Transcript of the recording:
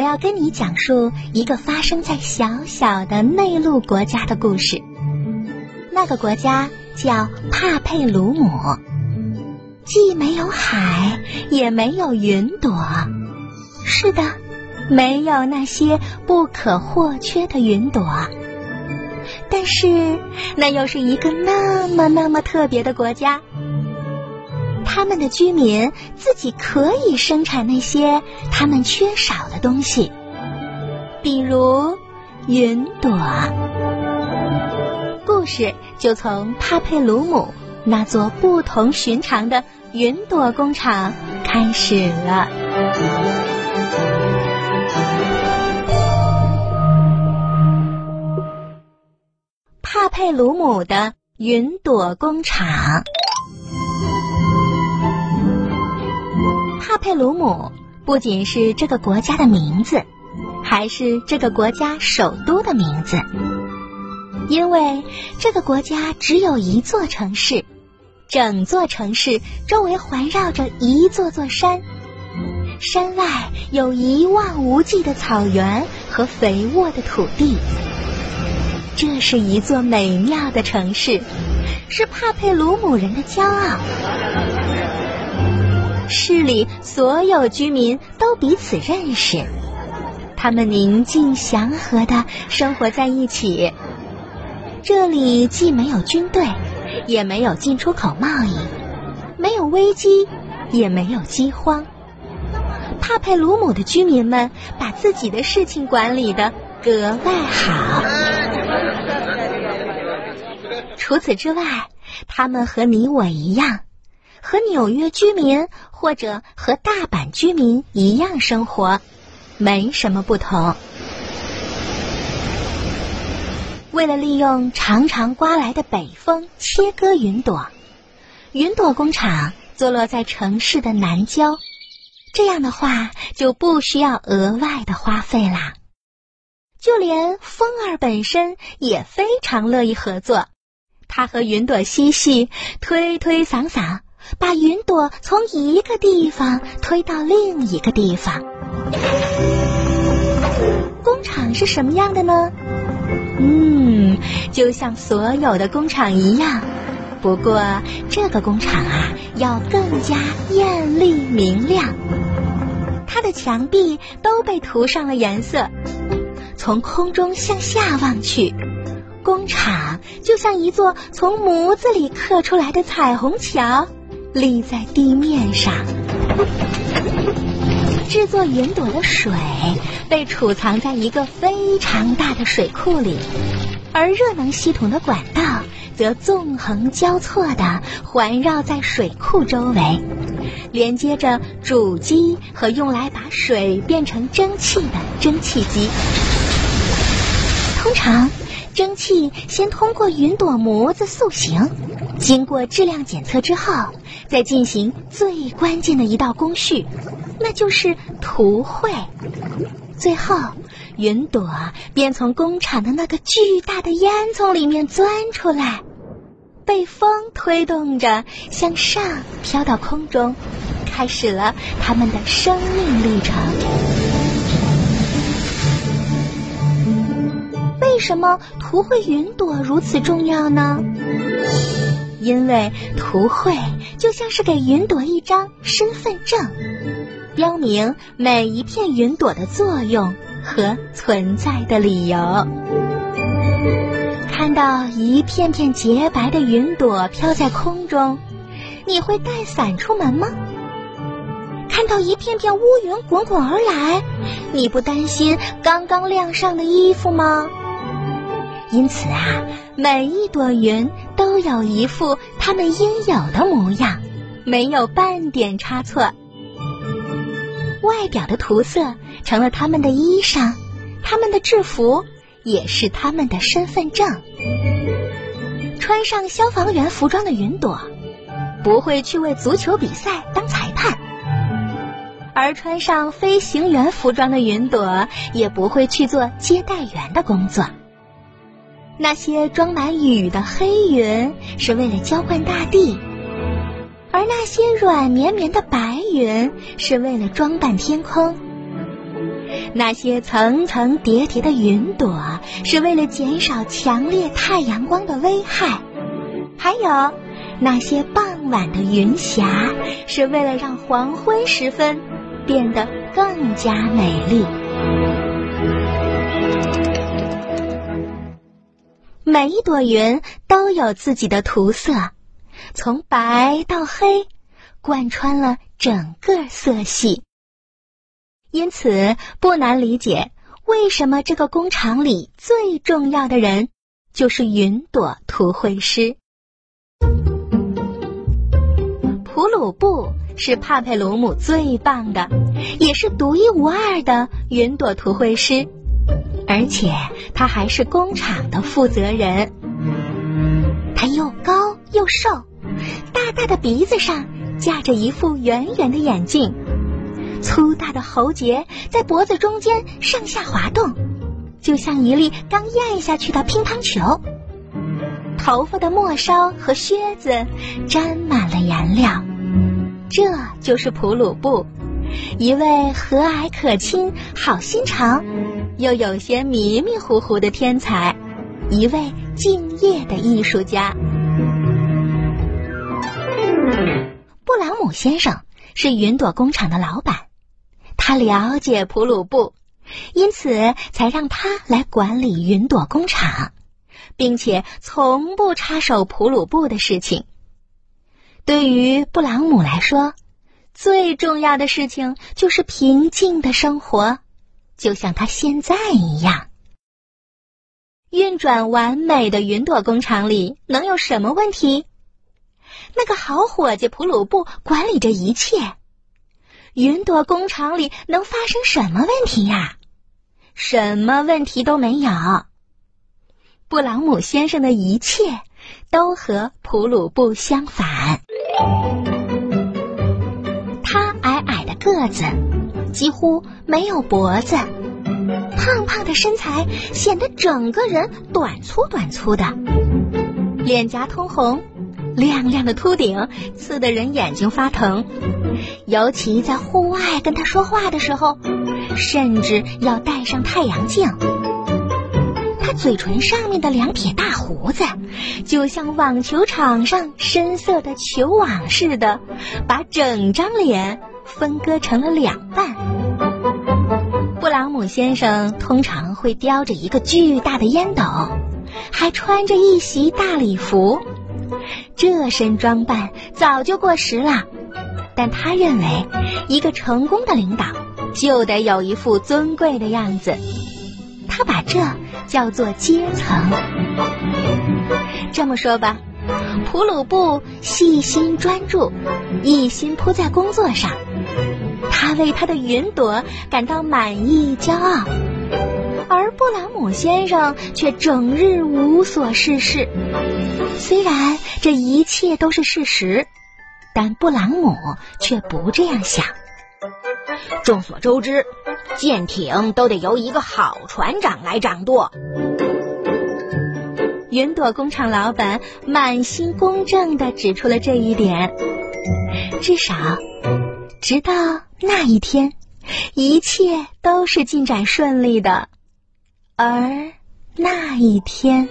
我要跟你讲述一个发生在小小的内陆国家的故事。那个国家叫帕佩鲁姆，既没有海，也没有云朵。是的，没有那些不可或缺的云朵。但是，那又是一个那么那么特别的国家。他们的居民自己可以生产那些他们缺少的东西，比如云朵。故事就从帕佩鲁姆那座不同寻常的云朵工厂开始了。帕佩鲁姆的云朵工厂。佩鲁姆不仅是这个国家的名字，还是这个国家首都的名字。因为这个国家只有一座城市，整座城市周围环绕着一座座山，山外有一望无际的草原和肥沃的土地。这是一座美妙的城市，是帕佩鲁姆人的骄傲。市里所有居民都彼此认识，他们宁静祥和的生活在一起。这里既没有军队，也没有进出口贸易，没有危机，也没有饥荒。帕佩鲁姆的居民们把自己的事情管理的格外好。除此之外，他们和你我一样。和纽约居民或者和大阪居民一样生活，没什么不同。为了利用常常刮来的北风切割云朵，云朵工厂坐落在城市的南郊。这样的话，就不需要额外的花费啦。就连风儿本身也非常乐意合作，它和云朵嬉戏，推推搡搡。把云朵从一个地方推到另一个地方。工厂是什么样的呢？嗯，就像所有的工厂一样，不过这个工厂啊要更加艳丽明亮。它的墙壁都被涂上了颜色。从空中向下望去，工厂就像一座从模子里刻出来的彩虹桥。立在地面上，制作云朵的水被储藏在一个非常大的水库里，而热能系统的管道则纵横交错的环绕在水库周围，连接着主机和用来把水变成蒸汽的蒸汽机。通常，蒸汽先通过云朵模子塑形。经过质量检测之后，再进行最关键的一道工序，那就是涂绘。最后，云朵便从工厂的那个巨大的烟囱里面钻出来，被风推动着向上飘到空中，开始了他们的生命历程。什么图绘云朵如此重要呢？因为图绘就像是给云朵一张身份证，标明每一片云朵的作用和存在的理由。看到一片片洁白的云朵飘在空中，你会带伞出门吗？看到一片片乌云滚滚而来，你不担心刚刚晾上的衣服吗？因此啊，每一朵云都有一副它们应有的模样，没有半点差错。外表的涂色成了他们的衣裳，他们的制服也是他们的身份证。穿上消防员服装的云朵，不会去为足球比赛当裁判；而穿上飞行员服装的云朵，也不会去做接待员的工作。那些装满雨的黑云是为了浇灌大地，而那些软绵绵的白云是为了装扮天空。那些层层叠叠的云朵是为了减少强烈太阳光的危害，还有那些傍晚的云霞是为了让黄昏时分变得更加美丽。每一朵云都有自己的涂色，从白到黑，贯穿了整个色系。因此，不难理解为什么这个工厂里最重要的人就是云朵图绘师。普鲁布是帕佩鲁姆最棒的，也是独一无二的云朵图绘师。而且他还是工厂的负责人。他又高又瘦，大大的鼻子上架着一副圆圆的眼镜，粗大的喉结在脖子中间上下滑动，就像一粒刚咽下去的乒乓球。头发的末梢和靴子沾满了颜料，这就是普鲁布，一位和蔼可亲、好心肠。又有些迷迷糊糊的天才，一位敬业的艺术家。布朗姆先生是云朵工厂的老板，他了解普鲁布，因此才让他来管理云朵工厂，并且从不插手普鲁布的事情。对于布朗姆来说，最重要的事情就是平静的生活。就像他现在一样，运转完美的云朵工厂里能有什么问题？那个好伙计普鲁布管理着一切，云朵工厂里能发生什么问题呀？什么问题都没有。布朗姆先生的一切都和普鲁布相反。他矮矮的个子。几乎没有脖子，胖胖的身材显得整个人短粗短粗的，脸颊通红，亮亮的秃顶刺得人眼睛发疼，尤其在户外跟他说话的时候，甚至要戴上太阳镜。他嘴唇上面的两撇大胡子，就像网球场上深色的球网似的，把整张脸。分割成了两半。布朗姆先生通常会叼着一个巨大的烟斗，还穿着一袭大礼服。这身装扮早就过时了，但他认为，一个成功的领导就得有一副尊贵的样子。他把这叫做阶层。这么说吧，普鲁布细心专注，一心扑在工作上。他为他的云朵感到满意、骄傲，而布朗姆先生却整日无所事事。虽然这一切都是事实，但布朗姆却不这样想。众所周知，舰艇都得由一个好船长来掌舵。云朵工厂老板满心公正地指出了这一点，至少。直到那一天，一切都是进展顺利的。而那一天。